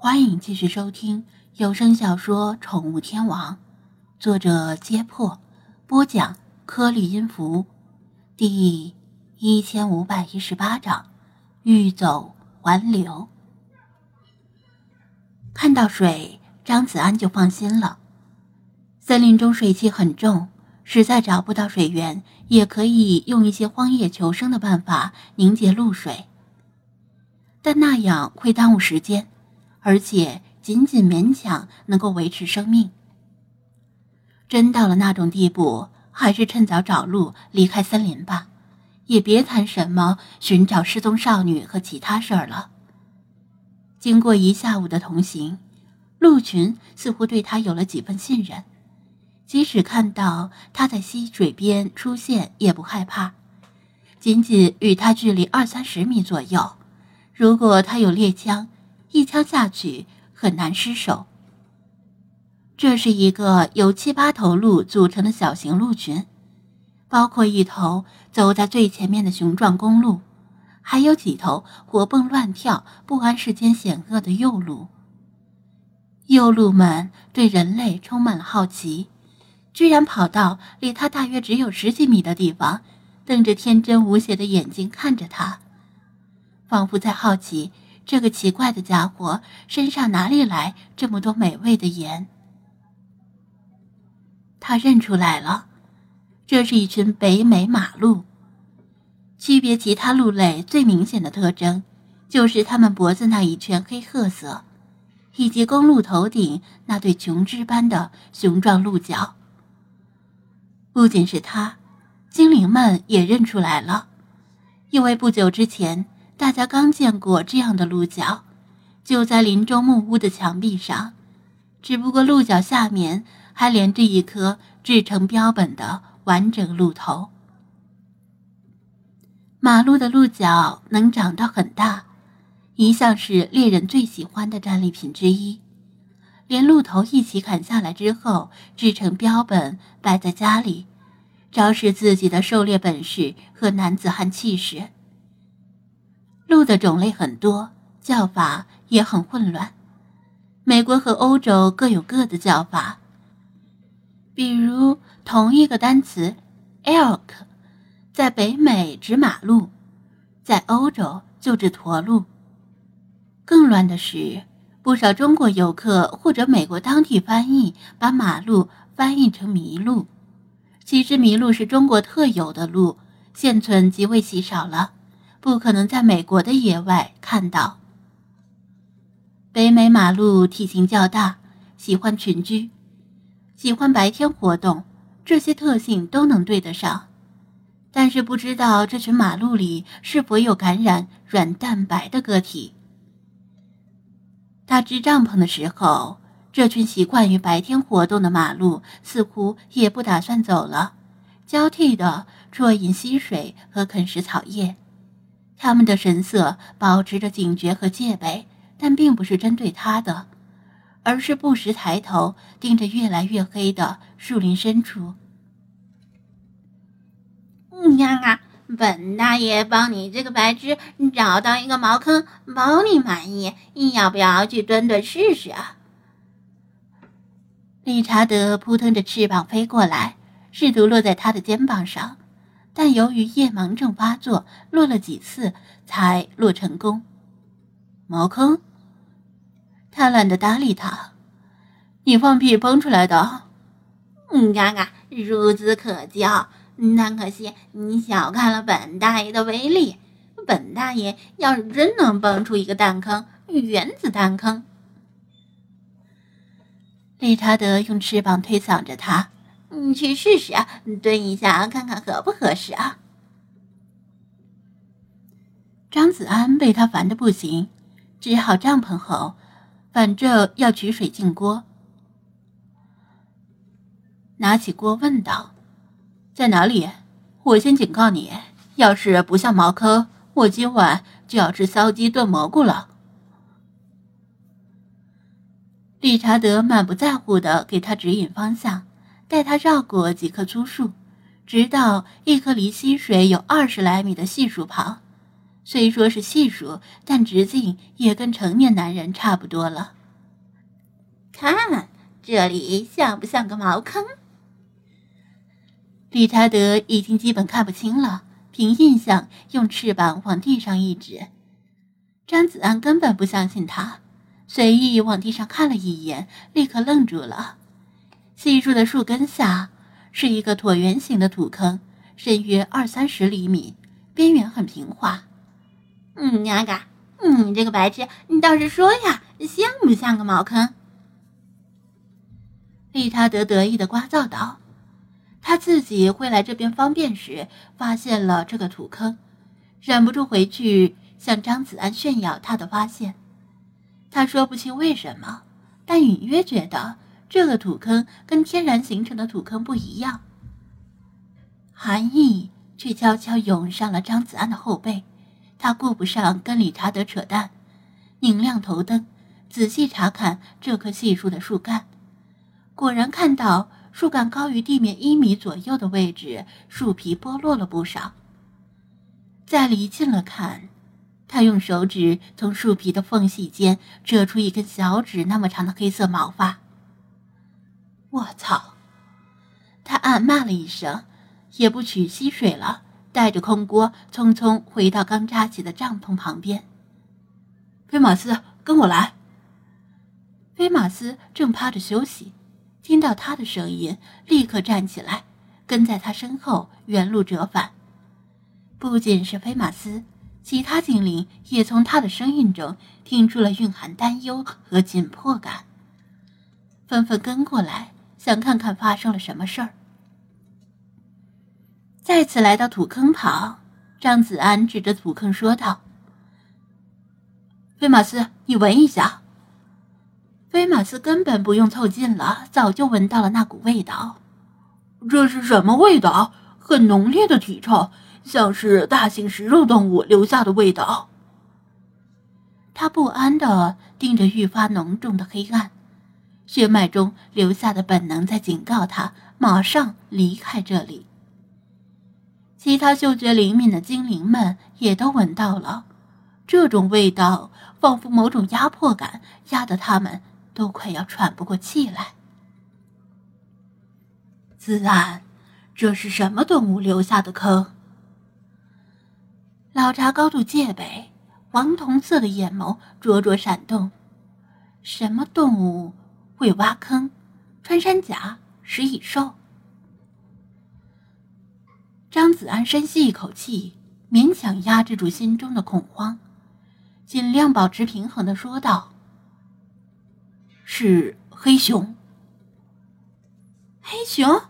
欢迎继续收听有声小说《宠物天王》，作者：揭破，播讲：颗粒音符，第一千五百一十八章：欲走还留。看到水，张子安就放心了。森林中水汽很重，实在找不到水源，也可以用一些荒野求生的办法凝结露水，但那样会耽误时间。而且仅仅勉强能够维持生命。真到了那种地步，还是趁早找路离开森林吧，也别谈什么寻找失踪少女和其他事儿了。经过一下午的同行，陆群似乎对他有了几分信任，即使看到他在溪水边出现，也不害怕。仅仅与他距离二三十米左右，如果他有猎枪。一枪下去很难失手。这是一个由七八头鹿组成的小型鹿群，包括一头走在最前面的雄壮公鹿，还有几头活蹦乱跳、不谙世间险恶的幼鹿。幼鹿们对人类充满了好奇，居然跑到离他大约只有十几米的地方，瞪着天真无邪的眼睛看着他，仿佛在好奇。这个奇怪的家伙身上哪里来这么多美味的盐？他认出来了，这是一群北美马鹿。区别其他鹿类最明显的特征，就是它们脖子那一圈黑褐色，以及公鹿头顶那对琼枝般的雄壮鹿角。不仅是他，精灵们也认出来了，因为不久之前。大家刚见过这样的鹿角，就在林中木屋的墙壁上，只不过鹿角下面还连着一颗制成标本的完整鹿头。马鹿的鹿角能长到很大，一向是猎人最喜欢的战利品之一。连鹿头一起砍下来之后，制成标本摆在家里，昭示自己的狩猎本事和男子汉气势。鹿的种类很多，叫法也很混乱。美国和欧洲各有各的叫法。比如，同一个单词 “elk”，在北美指马鹿，在欧洲就指驼鹿。更乱的是，不少中国游客或者美国当地翻译把马鹿翻译成麋鹿。其实，麋鹿是中国特有的鹿，现存极为稀少了。不可能在美国的野外看到。北美马鹿体型较大，喜欢群居，喜欢白天活动，这些特性都能对得上。但是不知道这群马鹿里是否有感染软蛋白的个体。他支帐篷的时候，这群习惯于白天活动的马鹿似乎也不打算走了，交替的啜饮溪水和啃食草叶。他们的神色保持着警觉和戒备，但并不是针对他的，而是不时抬头盯着越来越黑的树林深处。你看看，本大爷帮你这个白痴找到一个茅坑，保你满意。你要不要去蹲蹲试试啊？理查德扑腾着翅膀飞过来，试图落在他的肩膀上。但由于夜盲症发作，落了几次才落成功。茅坑，他懒得搭理他。你放屁崩出来的？你看看，孺子可教。但可惜你小看了本大爷的威力。本大爷要是真能蹦出一个弹坑，原子弹坑。理查德用翅膀推搡着他。你去试试啊，蹲一下看看合不合适啊。张子安被他烦得不行，支好帐篷后，反正要取水进锅，拿起锅问道：“在哪里？我先警告你，要是不像茅坑，我今晚就要吃骚鸡炖蘑菇了。”理查德满不在乎的给他指引方向。带他绕过几棵粗树，直到一棵离溪水有二十来米的细树旁，虽说是细数，但直径也跟成年男人差不多了。看这里像不像个茅坑？理查德已经基本看不清了，凭印象用翅膀往地上一指。张子安根本不相信他，随意往地上看了一眼，立刻愣住了。细树的树根下是一个椭圆形的土坑，深约二三十厘米，边缘很平滑。嗯，阿嘎，你这个白痴，你倒是说呀，像不像个茅坑？利他德得意的呱噪道：“他自己会来这边方便时，发现了这个土坑，忍不住回去向张子安炫耀他的发现。他说不清为什么，但隐约觉得这个土坑跟天然形成的土坑不一样。寒意却悄悄涌上了张子安的后背。”他顾不上跟理查德扯淡，拧亮头灯，仔细查看这棵细树的树干。果然看到树干高于地面一米左右的位置，树皮剥落了不少。再离近了看，他用手指从树皮的缝隙间扯出一根小指那么长的黑色毛发。我操！他暗骂了一声，也不取溪水了。带着空锅，匆匆回到刚扎起的帐篷旁边。菲马斯，跟我来。菲马斯正趴着休息，听到他的声音，立刻站起来，跟在他身后原路折返。不仅是菲马斯，其他精灵也从他的声音中听出了蕴含担忧和紧迫感，纷纷跟过来，想看看发生了什么事儿。再次来到土坑旁，张子安指着土坑说道：“菲马斯，你闻一下。”菲马斯根本不用凑近了，早就闻到了那股味道。这是什么味道？很浓烈的体臭，像是大型食肉动物留下的味道。他不安的盯着愈发浓重的黑暗，血脉中留下的本能在警告他马上离开这里。其他嗅觉灵敏的精灵们也都闻到了，这种味道仿佛某种压迫感，压得他们都快要喘不过气来。子安，这是什么动物留下的坑？老查高度戒备，黄铜色的眼眸灼灼闪动。什么动物会挖坑？穿山甲、食蚁兽？张子安深吸一口气，勉强压制住心中的恐慌，尽量保持平衡的说道：“是黑熊。”黑熊！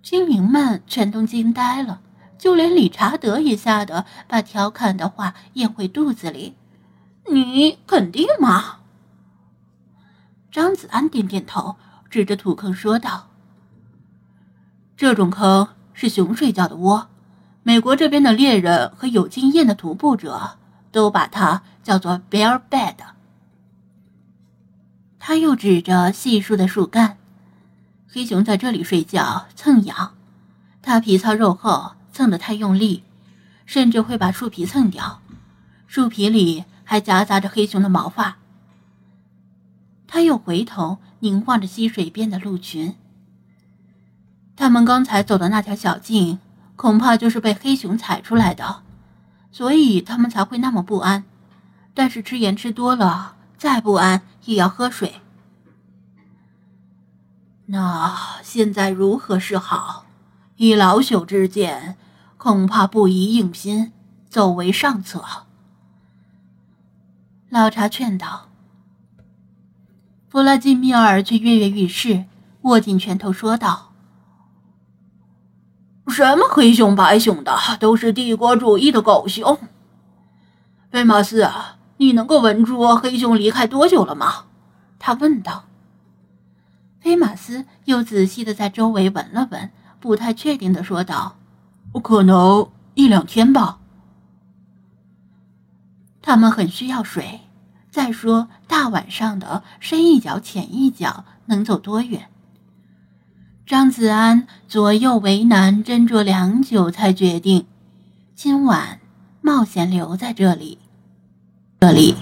精灵们全都惊呆了，就连理查德也吓得把调侃的话咽回肚子里。“你肯定吗？”张子安点点头，指着土坑说道。这种坑是熊睡觉的窝，美国这边的猎人和有经验的徒步者都把它叫做 bear bed。他又指着细树的树干，黑熊在这里睡觉蹭痒，它皮糙肉厚，蹭得太用力，甚至会把树皮蹭掉，树皮里还夹杂着黑熊的毛发。他又回头凝望着溪水边的鹿群。他们刚才走的那条小径，恐怕就是被黑熊踩出来的，所以他们才会那么不安。但是吃盐吃多了，再不安也要喝水。那现在如何是好？以老朽之见，恐怕不宜硬拼，走为上策。老茶劝道。弗拉基米尔却跃跃欲试，握紧拳头说道。什么黑熊白熊的，都是帝国主义的狗熊。菲马斯，你能够闻出黑熊离开多久了吗？他问道。菲马斯又仔细的在周围闻了闻，不太确定的说道：“可能一两天吧。”他们很需要水。再说，大晚上的，深一脚浅一脚，能走多远？张子安左右为难，斟酌良久，才决定今晚冒险留在这里。这里